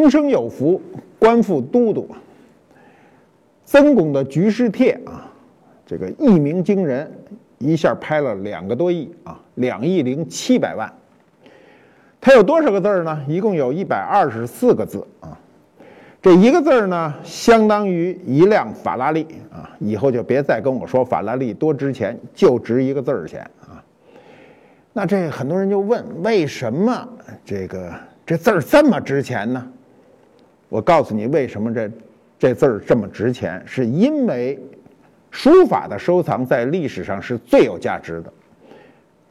终生有福，官复都督。曾巩的《局势帖》啊，这个一鸣惊人，一下拍了两个多亿啊，两亿零七百万。它有多少个字呢？一共有一百二十四个字啊。这一个字呢，相当于一辆法拉利啊。以后就别再跟我说法拉利多值钱，就值一个字儿钱啊。那这很多人就问，为什么这个这字儿这么值钱呢？我告诉你，为什么这这字儿这么值钱？是因为书法的收藏在历史上是最有价值的。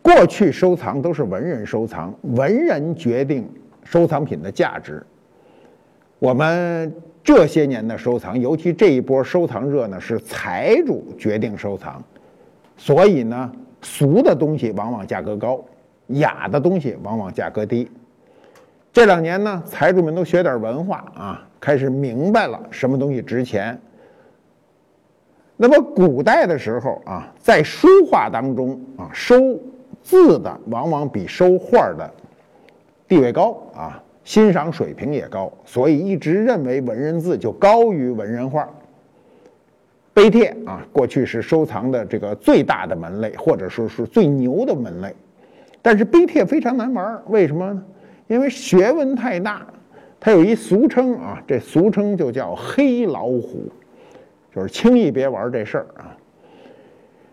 过去收藏都是文人收藏，文人决定收藏品的价值。我们这些年的收藏，尤其这一波收藏热呢，是财主决定收藏，所以呢，俗的东西往往价格高，雅的东西往往价格低。这两年呢，财主们都学点文化啊，开始明白了什么东西值钱。那么古代的时候啊，在书画当中啊，收字的往往比收画的地位高啊，欣赏水平也高，所以一直认为文人字就高于文人画。碑帖啊，过去是收藏的这个最大的门类，或者说是最牛的门类，但是碑帖非常难玩，为什么呢？因为学问太大，它有一俗称啊，这俗称就叫黑老虎，就是轻易别玩这事儿啊。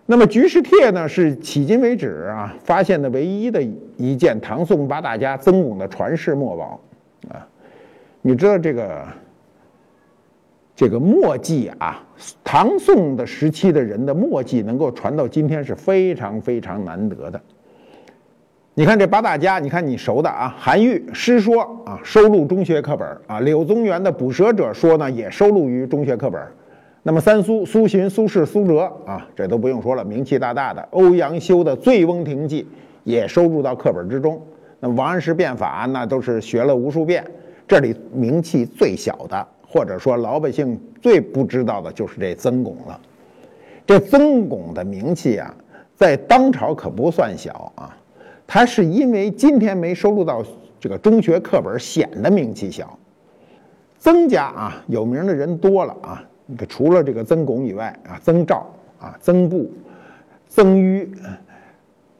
那么《菊石帖》呢，是迄今为止啊发现的唯一的一件唐宋八大家曾巩的传世墨宝啊。你知道这个这个墨迹啊，唐宋的时期的人的墨迹能够传到今天是非常非常难得的。你看这八大家，你看你熟的啊，韩愈《诗说》啊，收录中学课本啊；柳宗元的《捕蛇者说》呢，也收录于中学课本。那么三苏，苏洵、苏轼、苏辙啊，这都不用说了，名气大大的。欧阳修的《醉翁亭记》也收入到课本之中。那么王安石变法，那都是学了无数遍。这里名气最小的，或者说老百姓最不知道的，就是这曾巩了。这曾巩的名气啊，在当朝可不算小啊。他是因为今天没收录到这个中学课本，显得名气小。曾家啊，有名的人多了啊，除了这个曾巩以外啊，曾兆啊，曾布、曾纡、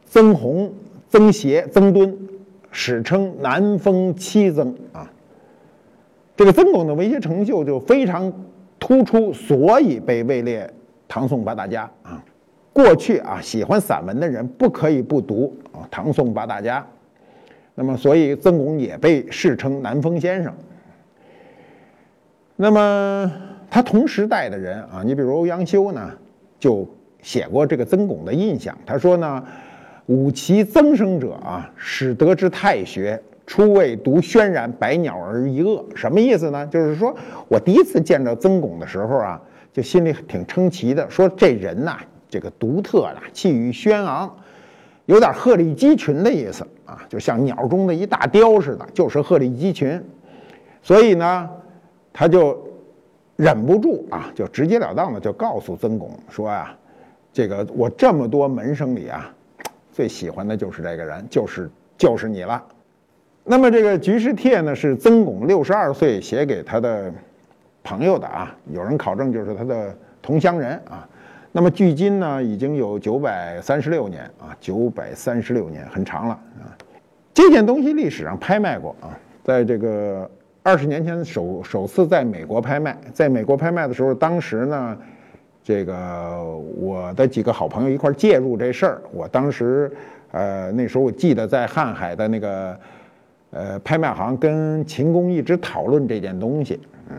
曾洪、曾协、曾敦，史称南风七曾啊。这个曾巩的文学成就就非常突出，所以被位列唐宋八大家啊。过去啊，喜欢散文的人不可以不读啊唐宋八大家，那么所以曾巩也被世称南风先生。那么他同时代的人啊，你比如欧阳修呢，就写过这个曾巩的印象。他说呢，吾其曾生者啊，始得之太学，初未读轩然，百鸟而一恶。什么意思呢？就是说我第一次见到曾巩的时候啊，就心里挺称奇的，说这人呐。这个独特的气宇轩昂，有点鹤立鸡群的意思啊，就像鸟中的一大雕似的，就是鹤立鸡群。所以呢，他就忍不住啊，就直截了当的就告诉曾巩说呀：“这个我这么多门生里啊，最喜欢的就是这个人，就是就是你了。”那么这个《局势帖》呢，是曾巩六十二岁写给他的朋友的啊，有人考证就是他的同乡人啊。那么距今呢，已经有九百三十六年啊，九百三十六年，很长了啊。这件东西历史上拍卖过啊，在这个二十年前首首次在美国拍卖，在美国拍卖的时候，当时呢，这个我的几个好朋友一块介入这事儿，我当时呃那时候我记得在瀚海的那个呃拍卖行跟秦工一直讨论这件东西，嗯，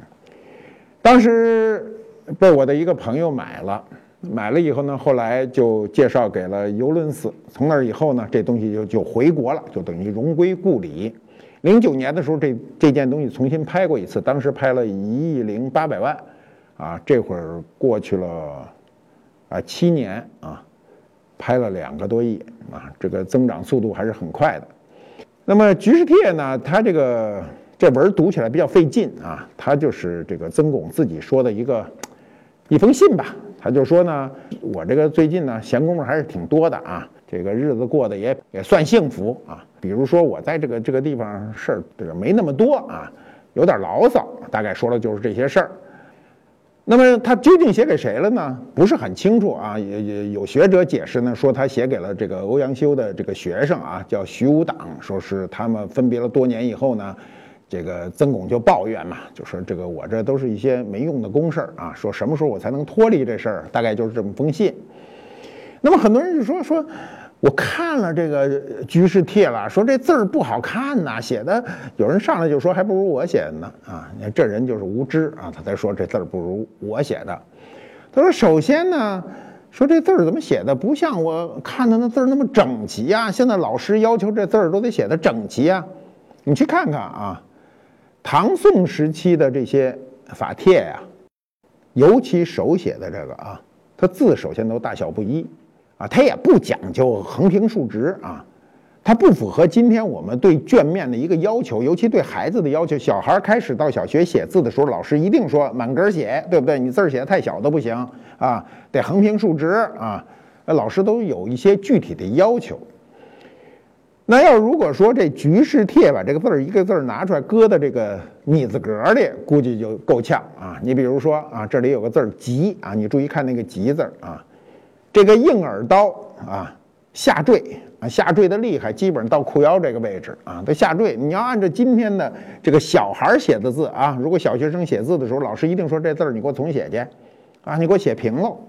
当时被我的一个朋友买了。买了以后呢，后来就介绍给了尤伦斯。从那以后呢，这东西就就回国了，就等于荣归故里。零九年的时候，这这件东西重新拍过一次，当时拍了一亿零八百万，啊，这会儿过去了啊七年啊，拍了两个多亿啊，这个增长速度还是很快的。那么《局势帖》呢，它这个这文读起来比较费劲啊，它就是这个曾巩自己说的一个一封信吧。他就说呢，我这个最近呢闲工夫还是挺多的啊，这个日子过得也也算幸福啊。比如说我在这个这个地方事儿这个没那么多啊，有点牢骚，大概说的就是这些事儿。那么他究竟写给谁了呢？不是很清楚啊。也也有学者解释呢，说他写给了这个欧阳修的这个学生啊，叫徐武党，说是他们分别了多年以后呢，这个曾巩就抱怨嘛，就说这个我这都是一些没用的公事儿啊，说什么时候我才能脱离这事儿？大概就是这么封信。那么很多人就说说。我看了这个居士帖了，说这字儿不好看呐，写的有人上来就说还不如我写的呢啊！你看这人就是无知啊，他才说这字儿不如我写的。他说首先呢，说这字儿怎么写的不像我看的那字儿那么整齐啊？现在老师要求这字儿都得写的整齐啊。你去看看啊，唐宋时期的这些法帖呀，尤其手写的这个啊，它字首先都大小不一。啊，它也不讲究横平竖直啊，它不符合今天我们对卷面的一个要求，尤其对孩子的要求。小孩开始到小学写字的时候，老师一定说满格写，对不对？你字儿写的太小都不行啊，得横平竖直啊。老师都有一些具体的要求。那要如果说这局势帖把这个字儿一个字儿拿出来搁在这个米字格里，估计就够呛啊。你比如说啊，这里有个字儿急啊，你注意看那个急字儿啊。这个硬耳刀啊，下坠啊，下坠的厉害，基本上到裤腰这个位置啊，它下坠。你要按照今天的这个小孩写的字啊，如果小学生写字的时候，老师一定说这字儿你给我重写去，啊，你给我写平喽。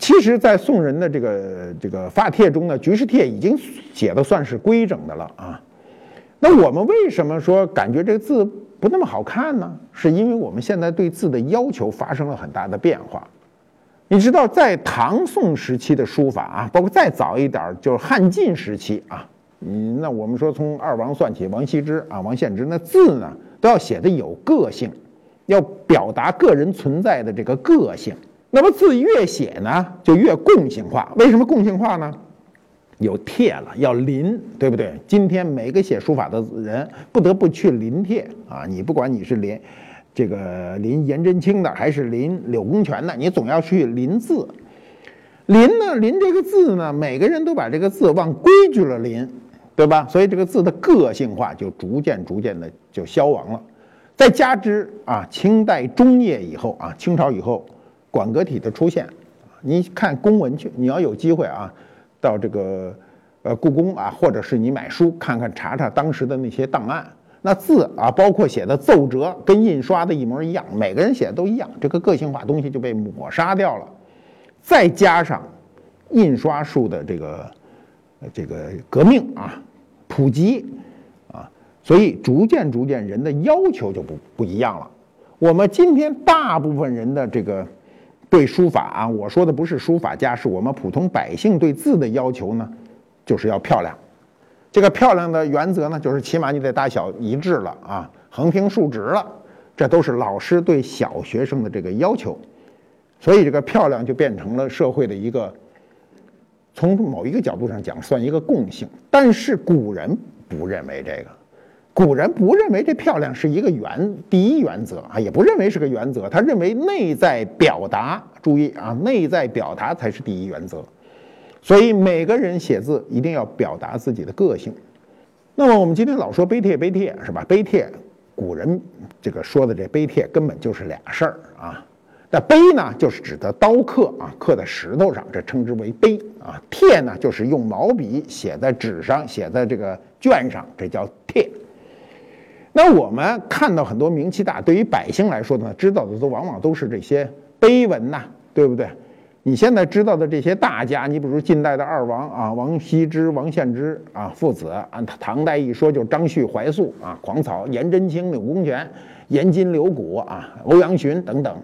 其实，在宋人的这个这个发帖中呢，局势帖已经写的算是规整的了啊。那我们为什么说感觉这个字不那么好看呢？是因为我们现在对字的要求发生了很大的变化。你知道，在唐宋时期的书法啊，包括再早一点就是汉晋时期啊，嗯，那我们说从二王算起，王羲之啊，王献之，那字呢都要写的有个性，要表达个人存在的这个个性。那么字越写呢，就越共性化。为什么共性化呢？有帖了，要临，对不对？今天每个写书法的人不得不去临帖啊，你不管你是临。这个临颜真卿的还是临柳公权的，你总要去临字。临呢，临这个字呢，每个人都把这个字往规矩了临，对吧？所以这个字的个性化就逐渐逐渐的就消亡了。再加之啊，清代中叶以后啊，清朝以后，馆阁体的出现，你看公文去，你要有机会啊，到这个呃故宫啊，或者是你买书看看查查当时的那些档案。那字啊，包括写的奏折，跟印刷的一模一样，每个人写的都一样，这个个性化东西就被抹杀掉了。再加上印刷术的这个这个革命啊，普及啊，所以逐渐逐渐人的要求就不不一样了。我们今天大部分人的这个对书法啊，我说的不是书法家，是我们普通百姓对字的要求呢，就是要漂亮。这个漂亮的原则呢，就是起码你得大小一致了啊，横平竖直了，这都是老师对小学生的这个要求，所以这个漂亮就变成了社会的一个，从某一个角度上讲算一个共性。但是古人不认为这个，古人不认为这漂亮是一个原第一原则啊，也不认为是个原则，他认为内在表达，注意啊，内在表达才是第一原则。所以每个人写字一定要表达自己的个性。那么我们今天老说碑帖，碑帖是吧？碑帖，古人这个说的这碑帖根本就是俩事儿啊。那碑呢，就是指的刀刻啊，刻在石头上，这称之为碑啊。帖呢，就是用毛笔写在纸上，写在这个卷上，这叫帖。那我们看到很多名气大，对于百姓来说呢，知道的都往往都是这些碑文呐，对不对？你现在知道的这些大家，你比如近代的二王啊，王羲之、王献之啊，父子；按唐代一说，就张旭、怀素啊，狂草、颜真卿、柳公权、颜筋、柳骨啊，欧阳询等等。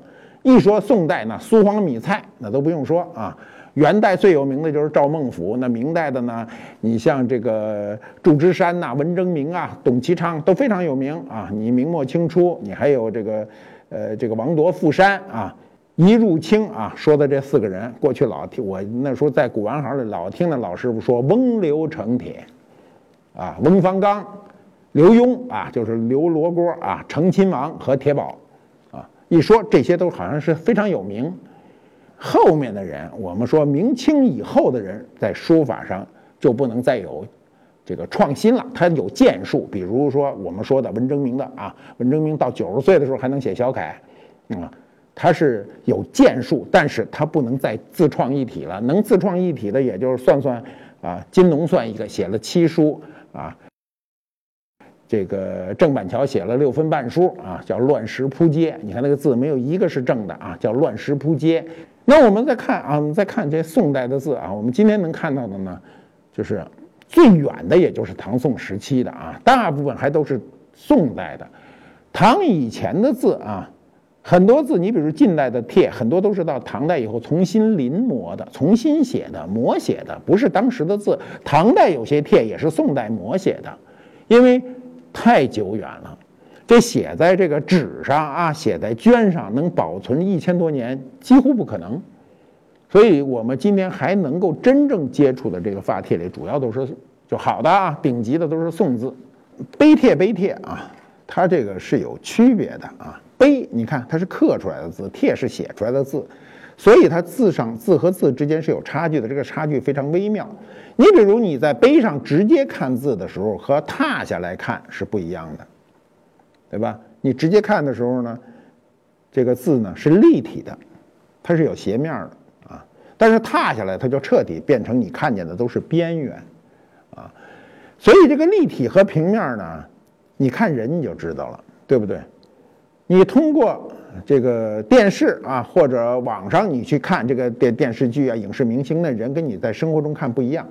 一说宋代呢，苏黄米蔡那都不用说啊。元代最有名的就是赵孟頫，那明代的呢，你像这个祝枝山呐、文征明啊、董其昌都非常有名啊。你明末清初，你还有这个呃这个王铎、傅山啊。一入清啊，说的这四个人，过去老听我那时候在古玩行里老听那老师傅说，翁刘成铁，啊，翁方刚、刘墉啊，就是刘罗锅啊，成亲王和铁宝，啊，一说这些都好像是非常有名。后面的人，我们说明清以后的人，在书法上就不能再有这个创新了，他有建树，比如说我们说的文征明的啊，文征明到九十岁的时候还能写小楷，啊，他是有建树，但是他不能再自创一体了，能自创一体的也就是算算啊，金龙算一个，写了七书啊。这个郑板桥写了六分半书啊，叫《乱石铺街》。你看那个字没有一个是正的啊，叫《乱石铺街》。那我们再看啊，我们再看这宋代的字啊，我们今天能看到的呢，就是最远的也就是唐宋时期的啊，大部分还都是宋代的。唐以前的字啊，很多字你比如近代的帖，很多都是到唐代以后重新临摹的、重新写的、摹写的，不是当时的字。唐代有些帖也是宋代摹写的，因为。太久远了，这写在这个纸上啊，写在绢上，能保存一千多年几乎不可能。所以，我们今天还能够真正接触的这个发帖里，主要都是就好的啊，顶级的都是宋字。碑帖碑帖啊，它这个是有区别的啊。碑，你看它是刻出来的字，帖是写出来的字。所以它字上字和字之间是有差距的，这个差距非常微妙。你比如你在碑上直接看字的时候和踏下来看是不一样的，对吧？你直接看的时候呢，这个字呢是立体的，它是有斜面的啊。但是踏下来它就彻底变成你看见的都是边缘啊。所以这个立体和平面呢，你看人你就知道了，对不对？你通过。这个电视啊，或者网上你去看这个电电视剧啊，影视明星的人跟你在生活中看不一样，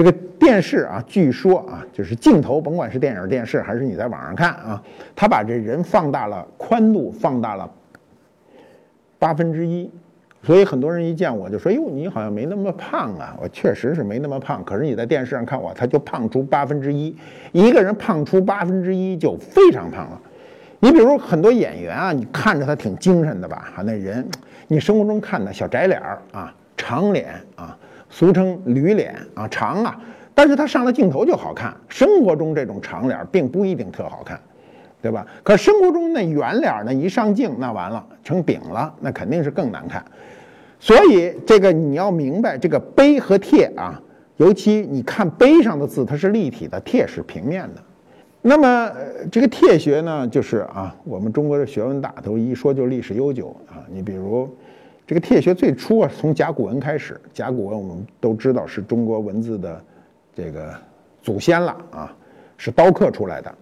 这个电视啊，据说啊，就是镜头，甭管是电影、电视还是你在网上看啊，他把这人放大了宽度，放大了八分之一，所以很多人一见我就说：“哟，你好像没那么胖啊。”我确实是没那么胖，可是你在电视上看我，他就胖出八分之一，一个人胖出八分之一就非常胖了。你比如很多演员啊，你看着他挺精神的吧？哈，那人，你生活中看的小窄脸儿啊，长脸啊，俗称驴脸啊，长啊，但是他上了镜头就好看。生活中这种长脸并不一定特好看，对吧？可生活中那圆脸呢，一上镜那完了，成饼了，那肯定是更难看。所以这个你要明白，这个碑和帖啊，尤其你看碑上的字，它是立体的，帖是平面的。那么这个帖学呢，就是啊，我们中国的学问大都一说就历史悠久啊。你比如这个帖学最初啊，从甲骨文开始，甲骨文我们都知道是中国文字的这个祖先了啊，是刀刻出来的。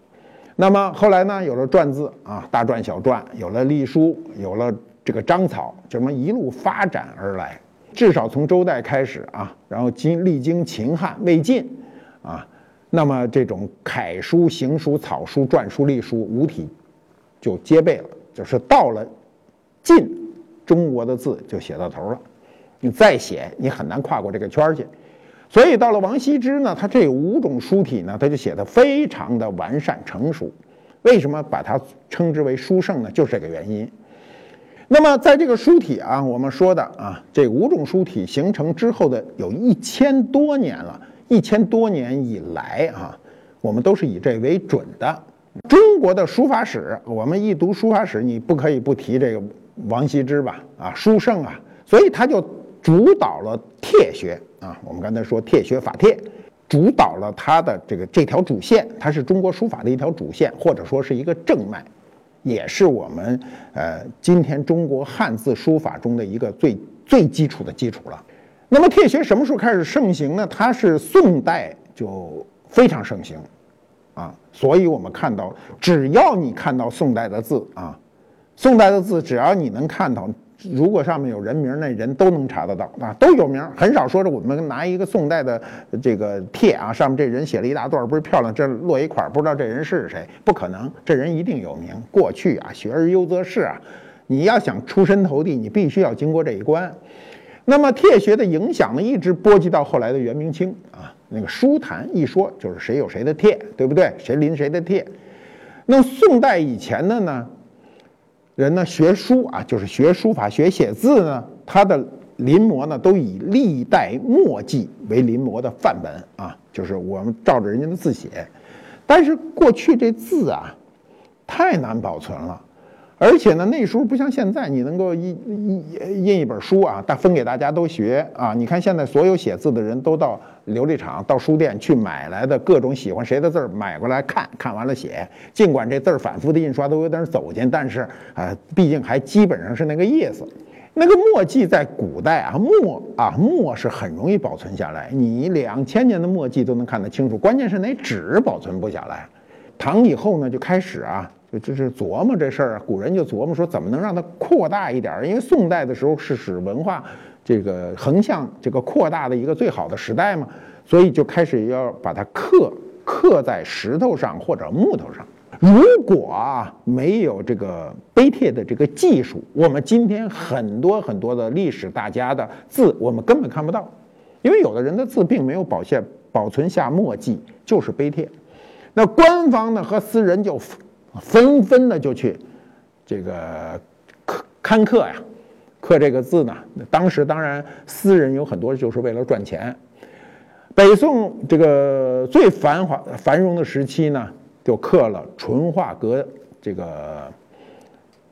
那么后来呢，有了篆字啊，大篆、小篆，有了隶书，有了这个章草，这么一路发展而来。至少从周代开始啊，然后经历经秦汉、魏晋啊。那么这种楷书、行书、草书、篆书、隶书五体就皆备了，就是到了晋，中国的字就写到头了。你再写，你很难跨过这个圈儿去。所以到了王羲之呢，他这五种书体呢，他就写的非常的完善成熟。为什么把它称之为书圣呢？就是这个原因。那么在这个书体啊，我们说的啊，这五种书体形成之后的有一千多年了。一千多年以来啊，我们都是以这为准的。中国的书法史，我们一读书法史，你不可以不提这个王羲之吧？啊，书圣啊，所以他就主导了帖学啊。我们刚才说帖学法帖，主导了他的这个这条主线，它是中国书法的一条主线，或者说是一个正脉，也是我们呃今天中国汉字书法中的一个最最基础的基础了。那么帖学什么时候开始盛行呢？它是宋代就非常盛行，啊，所以我们看到，只要你看到宋代的字啊，宋代的字，只要你能看到，如果上面有人名，那人都能查得到啊，都有名。很少说是我们拿一个宋代的这个帖啊，上面这人写了一大段，不是漂亮，这落一块不知道这人是谁，不可能，这人一定有名。过去啊，学而优则仕啊，你要想出身头地，你必须要经过这一关。那么帖学的影响呢，一直波及到后来的元明清啊。那个书坛一说就是谁有谁的帖，对不对？谁临谁的帖。那宋代以前的呢，人呢学书啊，就是学书法、学写字呢，他的临摹呢都以历代墨迹为临摹的范本啊，就是我们照着人家的字写。但是过去这字啊，太难保存了。而且呢，那时候不像现在，你能够印印印一本书啊，大分给大家都学啊。你看现在所有写字的人都到琉璃厂、到书店去买来的各种喜欢谁的字儿买过来看看完了写。尽管这字儿反复的印刷都有点走进，但是啊，毕竟还基本上是那个意思。那个墨迹在古代啊，墨啊墨是很容易保存下来，你两千年的墨迹都能看得清楚。关键是那纸保存不下来。唐以后呢，就开始啊。就就是琢磨这事儿啊，古人就琢磨说怎么能让它扩大一点儿，因为宋代的时候是使文化这个横向这个扩大的一个最好的时代嘛，所以就开始要把它刻刻在石头上或者木头上。如果啊没有这个碑帖的这个技术，我们今天很多很多的历史大家的字我们根本看不到，因为有的人的字并没有保现保存下墨迹，就是碑帖。那官方呢和私人就。纷纷的就去这个刻刊刻呀，刻这个字呢。当时当然私人有很多就是为了赚钱。北宋这个最繁华繁荣的时期呢，就刻了淳化阁这个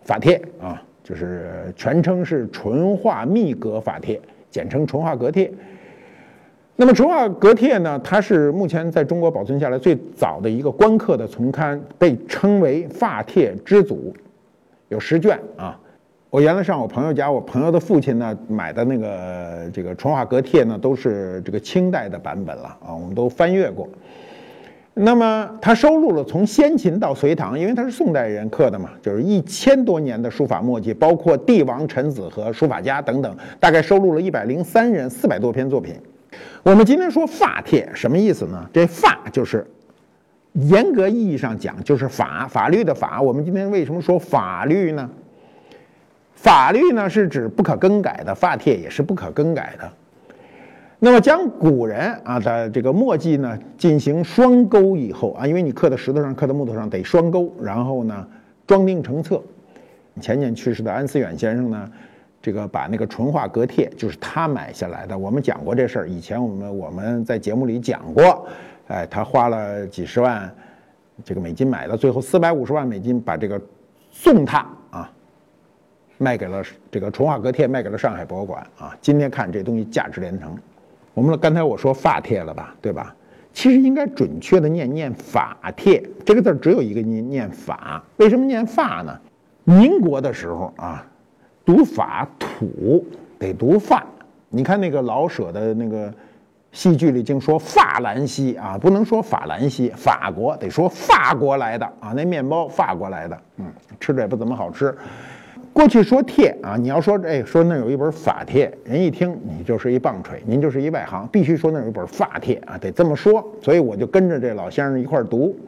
法帖啊，就是全称是淳化密阁法帖，简称淳化阁帖。那么淳化阁帖呢？它是目前在中国保存下来最早的一个官刻的丛刊，被称为法帖之祖，有十卷啊。我原来上我朋友家，我朋友的父亲呢买的那个这个淳化阁帖呢，都是这个清代的版本了啊，我们都翻阅过。那么它收录了从先秦到隋唐，因为他是宋代人刻的嘛，就是一千多年的书法墨迹，包括帝王臣子和书法家等等，大概收录了一百零三人四百多篇作品。我们今天说法帖什么意思呢？这法就是严格意义上讲就是法法律的法。我们今天为什么说法律呢？法律呢是指不可更改的，法帖也是不可更改的。那么将古人啊的这个墨迹呢进行双钩以后啊，因为你刻在石头上、刻在木头上得双钩，然后呢装订成册。前年去世的安思远先生呢。这个把那个淳化阁帖就是他买下来的，我们讲过这事儿。以前我们我们在节目里讲过，哎，他花了几十万这个美金买的，最后四百五十万美金把这个送他啊，卖给了这个淳化阁帖，卖给了上海博物馆啊。今天看这东西价值连城。我们刚才我说法帖了吧，对吧？其实应该准确的念念法帖，这个字只有一个念念法，为什么念法呢？民国的时候啊。读法土得读法，你看那个老舍的那个戏剧里净说法兰西啊，不能说法兰西，法国得说法国来的啊，那面包法国来的，嗯，吃着也不怎么好吃。过去说帖啊，你要说哎说那有一本法帖，人一听你就是一棒槌，您就是一外行，必须说那有一本法帖啊，得这么说。所以我就跟着这老先生一块读。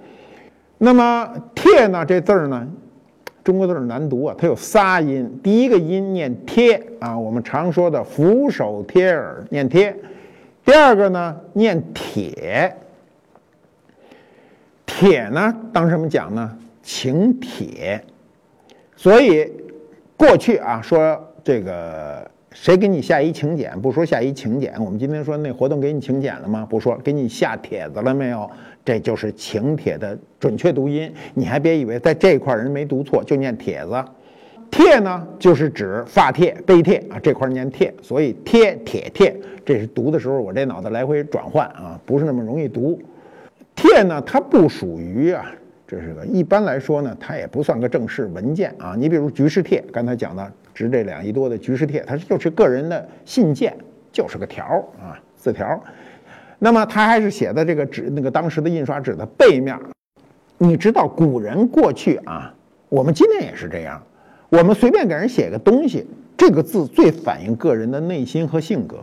那么帖呢，这字儿呢？中国字难读啊，它有仨音。第一个音念贴啊，我们常说的俯首贴耳念贴。第二个呢念铁，铁呢当什么讲呢？请帖。所以过去啊说这个谁给你下一请柬，不说下一请柬。我们今天说那活动给你请柬了吗？不说，给你下帖子了没有？这就是请帖的准确读音，你还别以为在这块人没读错，就念帖子。帖呢，就是指发帖、碑帖啊，这块念帖，所以贴、帖、帖，这是读的时候我这脑子来回转换啊，不是那么容易读。帖呢，它不属于啊，这是个一般来说呢，它也不算个正式文件啊。你比如局势帖，刚才讲的值这两亿多的局势帖，它就是个人的信件，就是个条啊，字条。那么他还是写的这个纸，那个当时的印刷纸的背面。你知道古人过去啊，我们今天也是这样，我们随便给人写个东西，这个字最反映个人的内心和性格。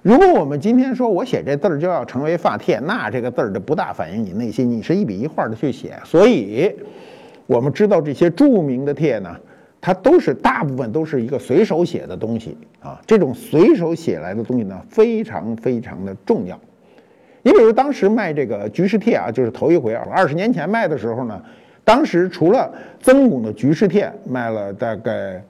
如果我们今天说我写这字儿就要成为发帖，那这个字儿就不大反映你内心，你是一笔一画的去写。所以，我们知道这些著名的帖呢，它都是大部分都是一个随手写的东西啊。这种随手写来的东西呢，非常非常的重要。你比如当时卖这个局势帖啊，就是头一回啊，二十年前卖的时候呢，当时除了曾巩的局势帖卖了大概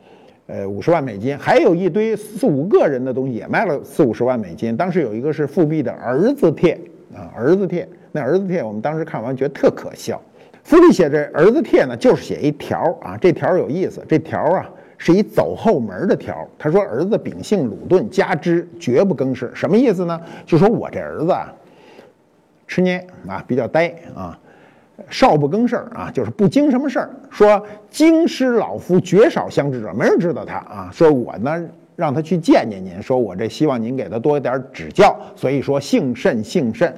呃五十万美金，还有一堆四五个人的东西也卖了四五十万美金。当时有一个是富弼的儿子帖啊，儿子帖，那儿子帖我们当时看完觉得特可笑，府里写这儿子帖呢，就是写一条啊，这条有意思，这条啊是一走后门的条。他说儿子秉性鲁钝，加之绝不更事，什么意思呢？就说我这儿子啊，吃捏啊，比较呆啊，少不更事儿啊，就是不经什么事儿。说京师老夫绝少相知者，没人知道他啊。说我呢让他去见见您，说我这希望您给他多一点指教，所以说幸甚幸甚。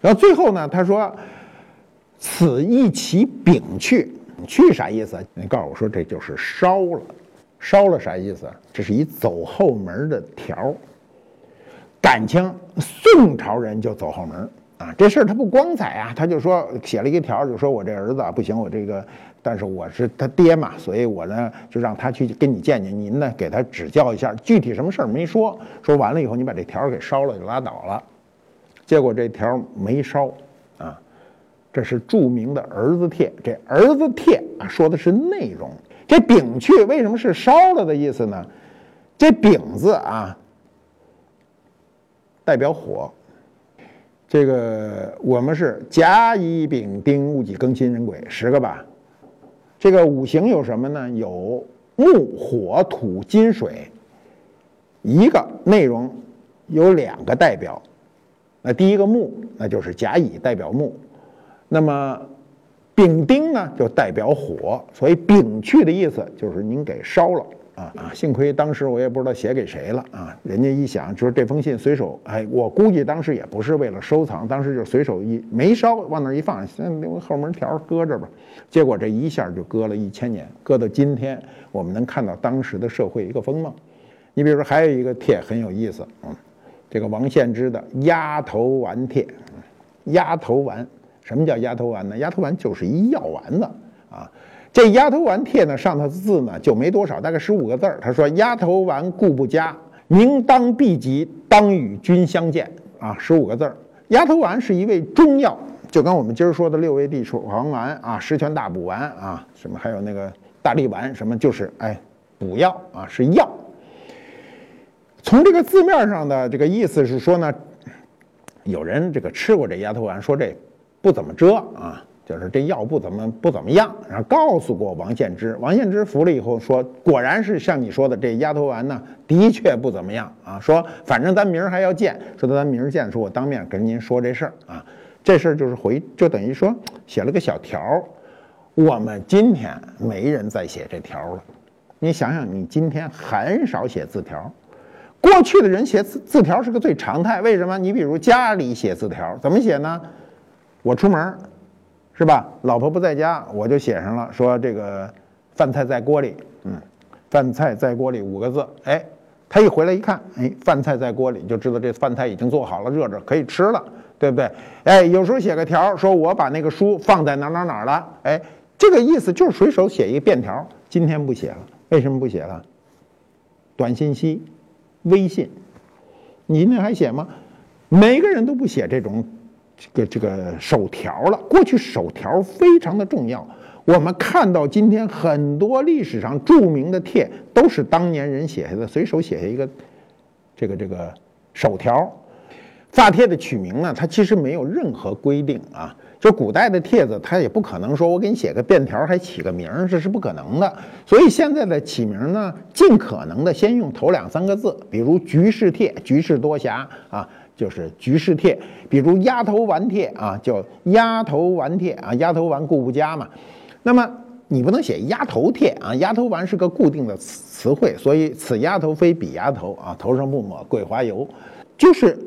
然后最后呢，他说。此一起丙去，去啥意思？你告诉我说这就是烧了，烧了啥意思？这是一走后门的条儿感情宋朝人就走后门啊，这事儿他不光彩啊，他就说写了一个条，就说我这儿子不行，我这个，但是我是他爹嘛，所以我呢就让他去跟你见见，您呢给他指教一下，具体什么事儿没说，说完了以后你把这条给烧了就拉倒了，结果这条没烧。啊这是著名的儿子帖，这儿子帖啊，说的是内容。这丙去为什么是烧了的意思呢？这丙字啊，代表火。这个我们是甲乙丙丁戊己庚辛壬癸十个吧。这个五行有什么呢？有木、火、土、金、水。一个内容有两个代表。那第一个木，那就是甲乙代表木。那么，丙丁呢就代表火，所以丙去的意思就是您给烧了啊啊！幸亏当时我也不知道写给谁了啊，人家一想就是这封信随手哎，我估计当时也不是为了收藏，当时就随手一没烧，往那一放，先留个后门条搁着吧。结果这一下就搁了一千年，搁到今天，我们能看到当时的社会一个风貌。你比如说还有一个帖很有意思，嗯，这个王献之的鸭头丸帖，鸭头丸。什么叫鸭头丸呢？鸭头丸就是一药丸子啊。这鸭头丸帖呢，上头的字呢就没多少，大概十五个字儿。他说：“鸭头丸故不佳，明当避疾，当与君相见。”啊，十五个字儿。鸭头丸是一味中药，就跟我们今儿说的六味地黄丸啊、十全大补丸啊，什么还有那个大力丸，什么就是哎补药啊，是药。从这个字面上的这个意思是说呢，有人这个吃过这鸭头丸，说这。不怎么遮啊，就是这药不怎么不怎么样。然后告诉过王献之，王献之服了以后说，果然是像你说的，这丫头丸呢，的确不怎么样啊。说反正咱明儿还要见，说咱明儿见，说我当面跟您说这事儿啊。这事儿就是回，就等于说写了个小条儿。我们今天没人再写这条了。你想想，你今天很少写字条，过去的人写字字条是个最常态。为什么？你比如家里写字条，怎么写呢？我出门，是吧？老婆不在家，我就写上了，说这个饭菜在锅里，嗯，饭菜在锅里五个字。哎，他一回来一看，哎，饭菜在锅里，就知道这饭菜已经做好了，热着可以吃了，对不对？哎，有时候写个条，说我把那个书放在哪哪哪了，哎，这个意思就是随手写一个便条。今天不写了，为什么不写了？短信息、微信，你那还写吗？每个人都不写这种。这个这个手条了，过去手条非常的重要。我们看到今天很多历史上著名的帖，都是当年人写下的，随手写下一个这个这个手条。发帖的取名呢，它其实没有任何规定啊。就古代的帖子，它也不可能说我给你写个便条还起个名，这是不可能的。所以现在的起名呢，尽可能的先用头两三个字，比如“局势帖”，局势多暇啊。就是局势帖，比如鸭头丸帖啊，叫鸭头丸帖啊，鸭头丸顾不佳嘛。那么你不能写鸭头帖啊，鸭头丸是个固定的词词汇，所以此鸭头非彼鸭头啊，头上不抹桂花油，就是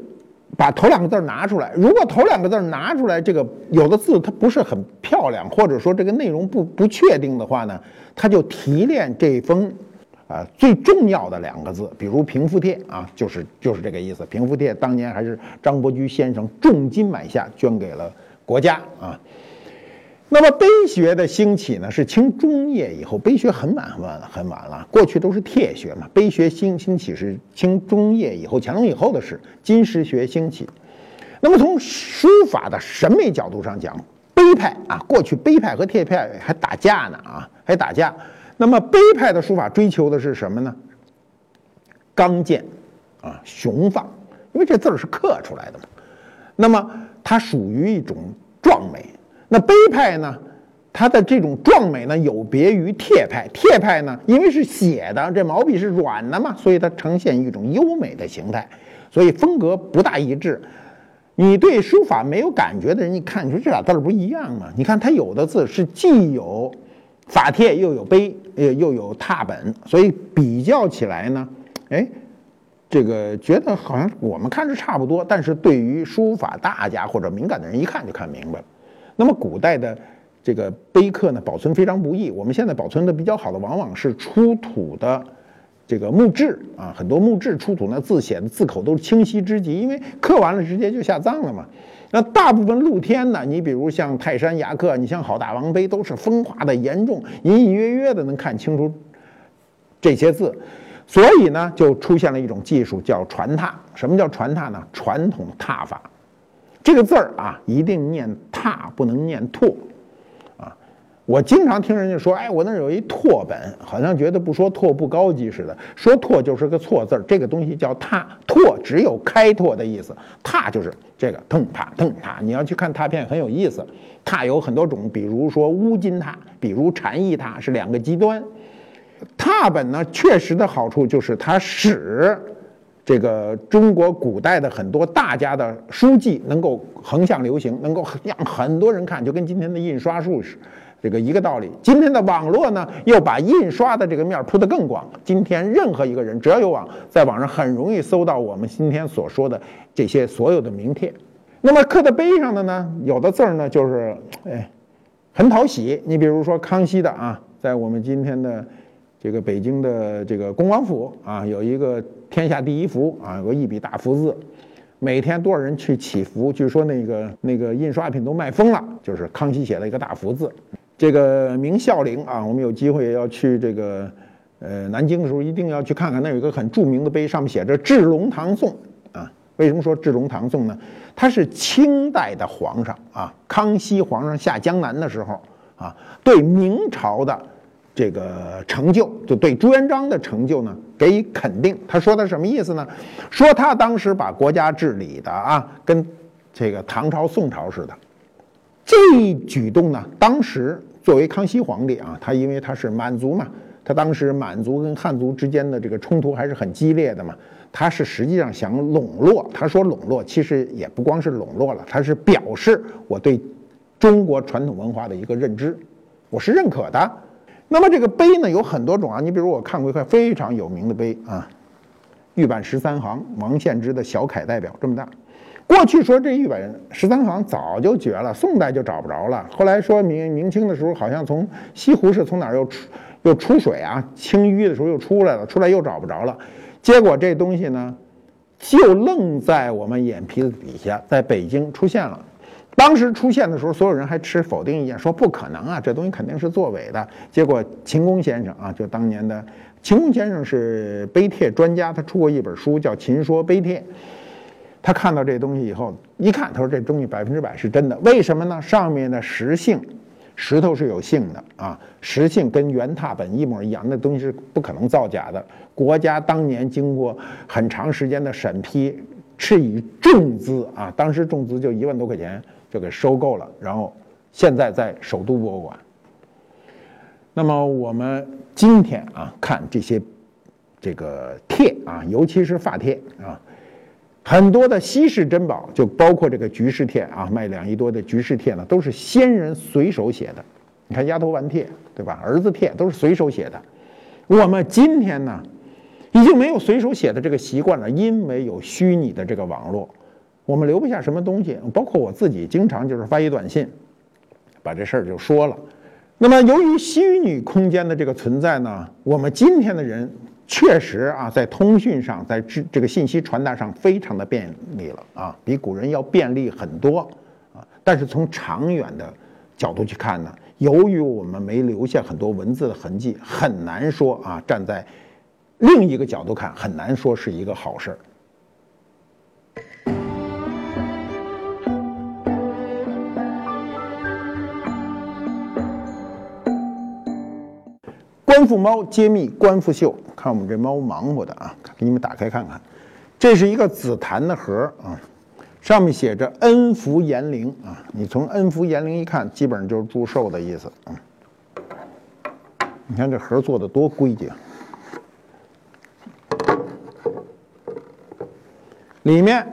把头两个字拿出来。如果头两个字拿出来，这个有的字它不是很漂亮，或者说这个内容不不确定的话呢，它就提炼这封。啊，最重要的两个字，比如平复帖啊，就是就是这个意思。平复帖当年还是张伯驹先生重金买下，捐给了国家啊。那么碑学的兴起呢，是清中叶以后，碑学很晚很晚很晚了。过去都是帖学嘛，碑学兴兴起是清中叶以后，乾隆以后的事。金石学兴起，那么从书法的审美角度上讲，碑派啊，过去碑派和帖派还打架呢啊，还打架。那么碑派的书法追求的是什么呢？刚健，啊，雄放，因为这字儿是刻出来的嘛。那么它属于一种壮美。那碑派呢，它的这种壮美呢，有别于帖派。帖派呢，因为是写的，这毛笔是软的嘛，所以它呈现一种优美的形态，所以风格不大一致。你对书法没有感觉的人，你看，你说这俩字儿不一样吗？你看它有的字是既有法帖，又有碑，呃，又有拓本，所以比较起来呢，哎。这个觉得好像我们看着差不多，但是对于书法大家或者敏感的人，一看就看明白了。那么古代的这个碑刻呢，保存非常不易。我们现在保存的比较好的，往往是出土的这个木质啊，很多木质出土，那字写的字口都是清晰之极，因为刻完了直接就下葬了嘛。那大部分露天呢，你比如像泰山崖刻，你像好大王碑，都是风化的严重，隐隐约约的能看清楚这些字。所以呢，就出现了一种技术，叫传拓。什么叫传拓呢？传统拓法，这个字儿啊，一定念拓，不能念拓。我经常听人家说，哎，我那有一拓本，好像觉得不说拓不高级似的。说拓就是个错字儿，这个东西叫拓，拓只有开拓的意思，拓就是这个腾拓腾拓。你要去看拓片很有意思，拓有很多种，比如说乌金拓，比如禅意拓，是两个极端。拓本呢，确实的好处就是它使这个中国古代的很多大家的书籍能够横向流行，能够让很多人看，就跟今天的印刷术是这个一个道理。今天的网络呢，又把印刷的这个面铺得更广。今天任何一个人只要有网，在网上很容易搜到我们今天所说的这些所有的名帖。那么刻在碑上的呢，有的字儿呢，就是哎很讨喜。你比如说康熙的啊，在我们今天的。这个北京的这个恭王府啊，有一个天下第一福啊，有个一笔大福字，每天多少人去祈福？据说那个那个印刷品都卖疯了，就是康熙写了一个大福字。这个明孝陵啊，我们有机会要去这个呃南京的时候，一定要去看看。那有一个很著名的碑，上面写着“治龙唐宋”啊。为什么说“治龙唐宋”呢？他是清代的皇上啊，康熙皇上下江南的时候啊，对明朝的。这个成就就对朱元璋的成就呢给予肯定。他说的什么意思呢？说他当时把国家治理的啊，跟这个唐朝、宋朝似的。这一举动呢，当时作为康熙皇帝啊，他因为他是满族嘛，他当时满族跟汉族之间的这个冲突还是很激烈的嘛。他是实际上想笼络，他说笼络其实也不光是笼络了，他是表示我对中国传统文化的一个认知，我是认可的。那么这个碑呢有很多种啊，你比如我看过一块非常有名的碑啊，玉版十三行，王献之的小楷代表这么大。过去说这玉版十三行早就绝了，宋代就找不着了。后来说明明清的时候，好像从西湖是从哪儿又出又出水啊，清淤的时候又出来了，出来又找不着了。结果这东西呢，就愣在我们眼皮子底下，在北京出现了。当时出现的时候，所有人还持否定意见，说不可能啊，这东西肯定是作伪的。结果秦公先生啊，就当年的秦公先生是碑帖专家，他出过一本书叫《秦说碑帖》。他看到这东西以后，一看，他说这东西百分之百是真的。为什么呢？上面的石性，石头是有性的啊，石性跟原拓本一模一样，那东西是不可能造假的。国家当年经过很长时间的审批，是以重资啊，当时重资就一万多块钱。就给收购了，然后现在在首都博物馆。那么我们今天啊看这些这个帖啊，尤其是发帖啊，很多的稀世珍宝，就包括这个局势帖啊，卖两亿多的局势帖呢，都是先人随手写的。你看丫头丸帖对吧？儿子帖都是随手写的。我们今天呢，已经没有随手写的这个习惯了，因为有虚拟的这个网络。我们留不下什么东西，包括我自己，经常就是发一短信，把这事儿就说了。那么，由于虚拟空间的这个存在呢，我们今天的人确实啊，在通讯上，在这这个信息传达上非常的便利了啊，比古人要便利很多啊。但是从长远的角度去看呢，由于我们没留下很多文字的痕迹，很难说啊，站在另一个角度看，很难说是一个好事儿。官复猫揭秘官复秀，看我们这猫忙活的啊，给你们打开看看，这是一个紫檀的盒啊，上面写着“恩福延龄”啊，你从“恩福延龄”一看，基本上就是祝寿的意思啊。你看这盒做的多规矩啊！里面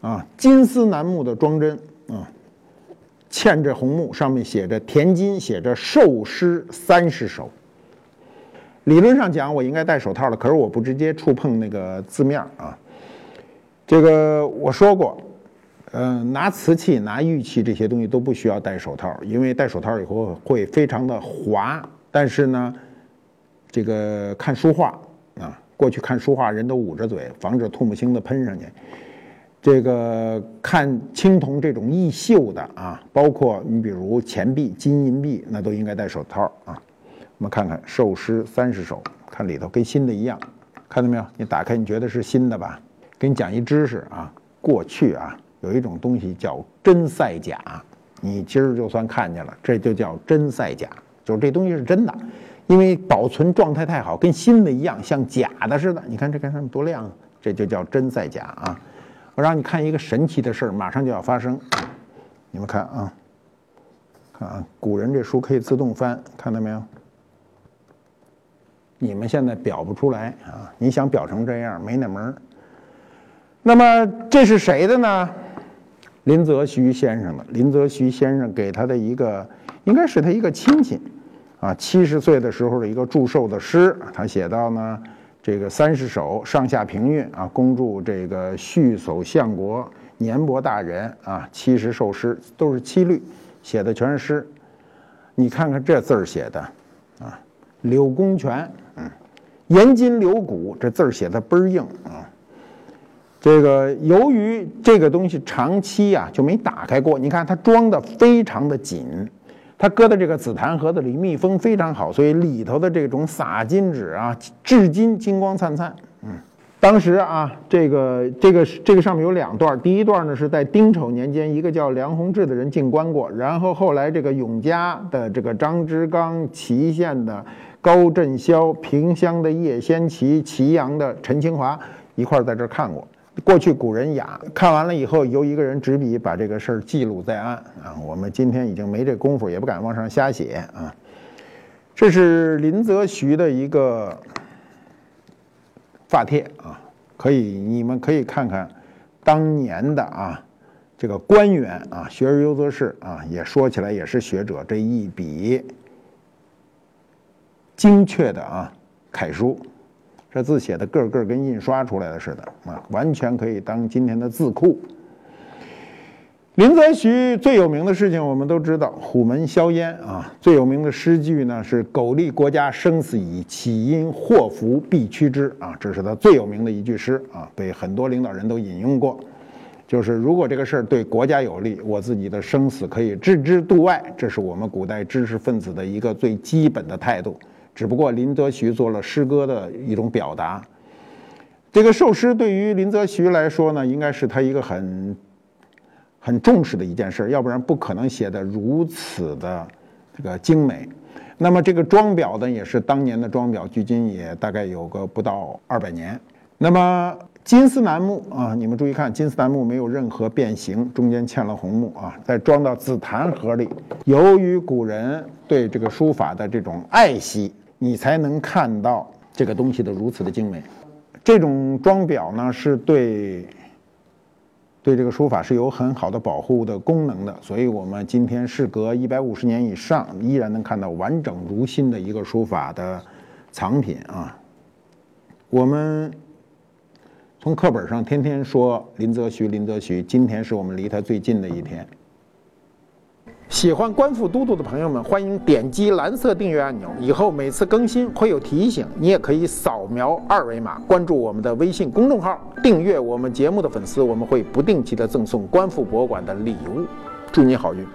啊，金丝楠木的装帧啊，嵌着红木，上面写着田金，写着寿诗三十首。理论上讲，我应该戴手套了，可是我不直接触碰那个字面啊。这个我说过，嗯，拿瓷器、拿玉器这些东西都不需要戴手套，因为戴手套以后会非常的滑。但是呢，这个看书画啊，过去看书画人都捂着嘴，防止唾沫星子喷上去。这个看青铜这种易锈的啊，包括你比如钱币、金银币，那都应该戴手套啊。我们看看寿诗三十首，看里头跟新的一样，看到没有？你打开，你觉得是新的吧？给你讲一知识啊，过去啊有一种东西叫真赛甲，你今儿就算看见了，这就叫真赛甲，就是这东西是真的，因为保存状态太好，跟新的一样，像假的似的。你看这看上面多亮啊，这就叫真赛甲啊！我让你看一个神奇的事儿，马上就要发生，你们看啊，看啊，古人这书可以自动翻，看到没有？你们现在表不出来啊！你想表成这样没那门儿。那么这是谁的呢？林则徐先生的。林则徐先生给他的一个，应该是他一个亲戚，啊，七十岁的时候的一个祝寿的诗。他写到呢，这个三十首上下平韵啊，恭祝这个续守相国年伯大人啊，七十寿诗都是七律，写的全是诗。你看看这字儿写的，啊，柳公权。嗯，颜筋柳骨，这字儿写的倍儿硬啊！这个由于这个东西长期啊就没打开过，你看它装的非常的紧，它搁在这个紫檀盒子里密封非常好，所以里头的这种洒金纸啊，至今金光灿灿。嗯，当时啊，这个这个这个上面有两段，第一段呢是在丁丑年间，一个叫梁鸿志的人进关过，然后后来这个永嘉的这个张之刚，祁县的。高振霄、萍乡的叶先奇、祁阳的陈清华一块在这看过。过去古人雅，看完了以后由一个人执笔把这个事儿记录在案啊。我们今天已经没这功夫，也不敢往上瞎写啊。这是林则徐的一个发帖啊，可以你们可以看看当年的啊这个官员啊，学而优则仕啊，也说起来也是学者这一笔。精确的啊，楷书，这字写的个个跟印刷出来的似的啊，完全可以当今天的字库。林则徐最有名的事情我们都知道，虎门销烟啊，最有名的诗句呢是“苟利国家生死以，岂因祸福避趋之”啊，这是他最有名的一句诗啊，被很多领导人都引用过。就是如果这个事儿对国家有利，我自己的生死可以置之度外，这是我们古代知识分子的一个最基本的态度。只不过林则徐做了诗歌的一种表达，这个寿诗对于林则徐来说呢，应该是他一个很很重视的一件事，要不然不可能写的如此的这个精美。那么这个装裱呢，也是当年的装裱，距今也大概有个不到二百年。那么金丝楠木啊，你们注意看，金丝楠木没有任何变形，中间嵌了红木啊，再装到紫檀盒里。由于古人对这个书法的这种爱惜。你才能看到这个东西的如此的精美。这种装裱呢，是对对这个书法是有很好的保护的功能的。所以，我们今天事隔一百五十年以上，依然能看到完整如新的一个书法的藏品啊。我们从课本上天天说林则徐，林则徐，今天是我们离他最近的一天。喜欢观复都督的朋友们，欢迎点击蓝色订阅按钮，以后每次更新会有提醒。你也可以扫描二维码关注我们的微信公众号，订阅我们节目的粉丝，我们会不定期的赠送观复博物馆的礼物。祝你好运！